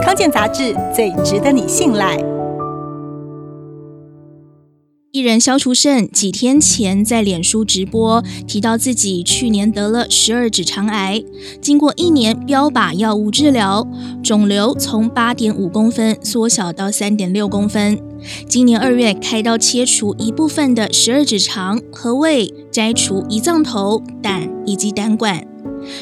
康健杂志最值得你信赖。艺人萧厨胜几天前在脸书直播，提到自己去年得了十二指肠癌，经过一年标靶药物治疗，肿瘤从八点五公分缩小到三点六公分。今年二月开刀切除一部分的十二指肠和胃，摘除胰脏头、胆以及胆管。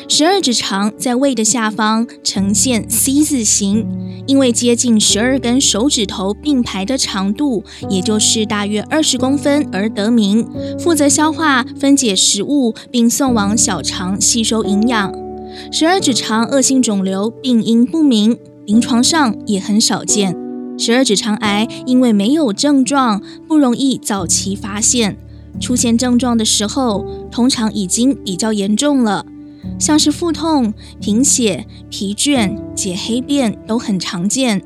十二指肠在胃的下方呈现 C 字形，因为接近十二根手指头并排的长度，也就是大约二十公分而得名，负责消化、分解食物，并送往小肠吸收营养。十二指肠恶性肿瘤病因不明，临床上也很少见。十二指肠癌因为没有症状，不容易早期发现，出现症状的时候，通常已经比较严重了。像是腹痛、贫血、疲倦、解黑便都很常见。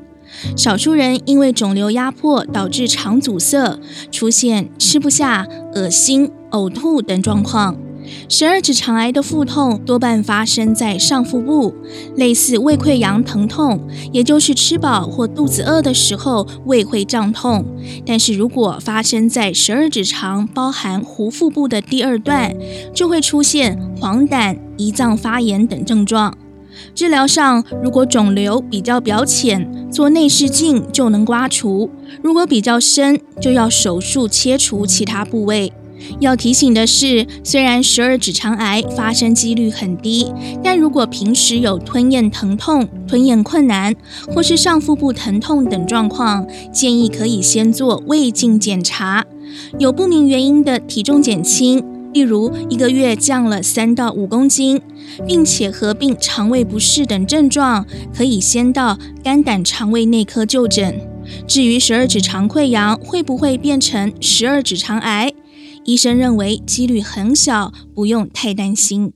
少数人因为肿瘤压迫导致肠阻塞，出现吃不下、恶心、呕吐等状况。十二指肠癌的腹痛多半发生在上腹部，类似胃溃疡疼痛，也就是吃饱或肚子饿的时候胃会胀痛。但是如果发生在十二指肠包含壶腹部的第二段，就会出现黄疸、胰脏发炎等症状。治疗上，如果肿瘤比较表浅，做内视镜就能刮除；如果比较深，就要手术切除其他部位。要提醒的是，虽然十二指肠癌发生几率很低，但如果平时有吞咽疼痛、吞咽困难，或是上腹部疼痛等状况，建议可以先做胃镜检查。有不明原因的体重减轻，例如一个月降了三到五公斤，并且合并肠胃不适等症状，可以先到肝胆肠胃内科就诊。至于十二指肠溃疡会不会变成十二指肠癌？医生认为几率很小，不用太担心。